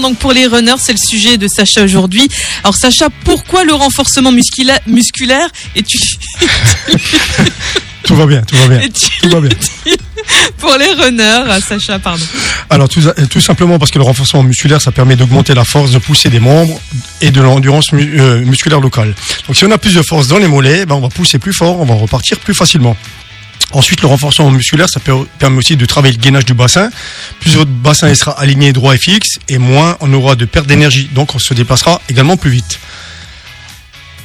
donc pour les runners, c'est le sujet de Sacha aujourd'hui. Alors Sacha, pourquoi le renforcement muscula- musculaire et tu Tout va bien, tout va bien. est-il Tout va bien. utile pour les runners Ah, Sacha, pardon. Alors tout, tout simplement parce que le renforcement musculaire, ça permet d'augmenter la force de pousser des membres et de l'endurance mu- euh, musculaire locale. Donc si on a plus de force dans les mollets, ben, on va pousser plus fort, on va repartir plus facilement. Ensuite, le renforcement musculaire, ça per- permet aussi de travailler le gainage du bassin. Plus votre bassin sera aligné, droit et fixe, et moins on aura de perte d'énergie. Donc on se déplacera également plus vite.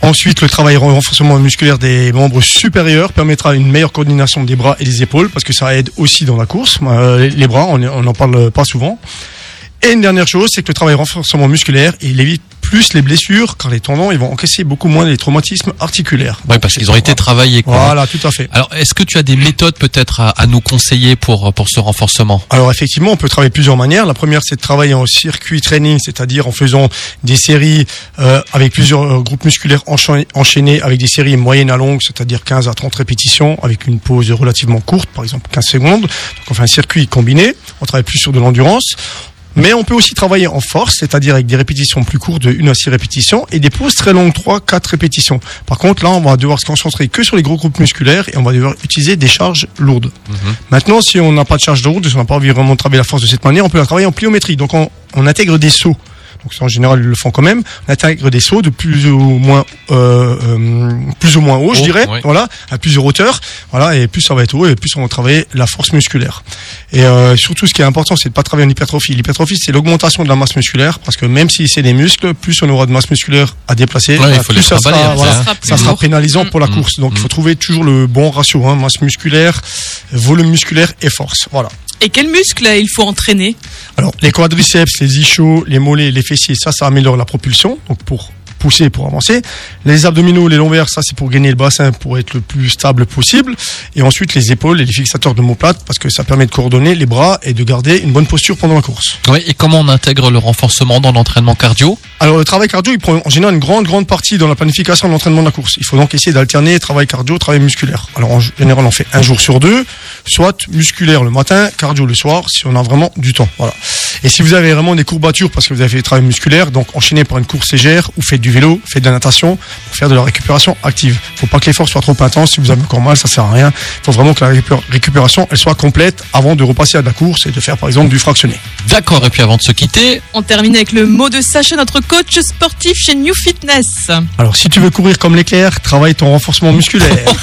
Ensuite, le travail renforcement musculaire des membres supérieurs permettra une meilleure coordination des bras et des épaules parce que ça aide aussi dans la course. Euh, les bras, on n'en parle pas souvent. Et une dernière chose, c'est que le travail renforcement musculaire, il évite plus les blessures car les tendons, ils vont encaisser beaucoup moins les traumatismes articulaires. Ouais, parce qu'ils ont été travaillés. Quoi. Voilà, tout à fait. Alors, est-ce que tu as des méthodes peut-être à, à nous conseiller pour pour ce renforcement? Alors effectivement, on peut travailler de plusieurs manières. La première, c'est de travailler en circuit training, c'est-à-dire en faisant des séries euh, avec plusieurs euh, groupes musculaires enchaînés, enchaînés avec des séries moyennes à longues, c'est-à-dire 15 à 30 répétitions, avec une pause relativement courte, par exemple 15 secondes. Donc on fait un circuit combiné, on travaille plus sur de l'endurance. Mais on peut aussi travailler en force, c'est-à-dire avec des répétitions plus courtes de 1 à 6 répétitions et des pauses très longues, 3, 4 répétitions. Par contre, là, on va devoir se concentrer que sur les gros groupes musculaires et on va devoir utiliser des charges lourdes. Maintenant, si on n'a pas de charge lourde, si on n'a pas envie vraiment de travailler la force de cette manière, on peut la travailler en pliométrie. Donc, on, on intègre des sauts. Donc, en général, ils le font quand même. On intègre des sauts de plus ou moins, euh, euh, plus ou moins haut, je dirais. oui. Voilà, à plusieurs hauteurs. Voilà, et plus ça va être haut, et plus on va travailler la force musculaire. Et euh, surtout, ce qui est important, c'est de pas travailler en hypertrophie. L'hypertrophie, c'est l'augmentation de la masse musculaire, parce que même si c'est des muscles, plus on aura de masse musculaire à déplacer, Ouais, plus ça sera, hein, voilà, ça sera plus ça sera lourd. pénalisant pour la Mm. course. Donc, il Mm. faut trouver toujours le bon ratio, hein, masse musculaire, volume musculaire et force. Voilà. Et quels muscles euh, il faut entraîner? Alors, les quadriceps, les ischios, les mollets, les fessiers, ça, ça améliore la propulsion, donc pour pousser, pour avancer. Les abdominaux, les lombaires, ça, c'est pour gagner le bassin, pour être le plus stable possible. Et ensuite, les épaules et les fixateurs de mots-plates, parce que ça permet de coordonner les bras et de garder une bonne posture pendant la course. Oui, et comment on intègre le renforcement dans l'entraînement cardio? Alors, le travail cardio, il prend en général une grande, grande partie dans la planification de l'entraînement de la course. Il faut donc essayer d'alterner travail cardio, travail musculaire. Alors, en général, on fait un jour sur deux, soit musculaire le matin, cardio le soir, si on a vraiment du temps. Voilà. Et si vous avez vraiment des courbatures parce que vous avez fait du travail musculaire, donc enchaînez par une course légère ou faites du vélo, faites de la natation pour faire de la récupération active. Faut pas que l'effort soit trop intense. Si vous avez encore mal, ça sert à rien. Il faut vraiment que la récupé- récupération elle soit complète avant de repasser à de la course et de faire par exemple du fractionné. D'accord, et puis avant de se quitter, On termine avec le mot de Sacha, notre coach sportif chez New Fitness. Alors si tu veux courir comme l'éclair, travaille ton renforcement musculaire.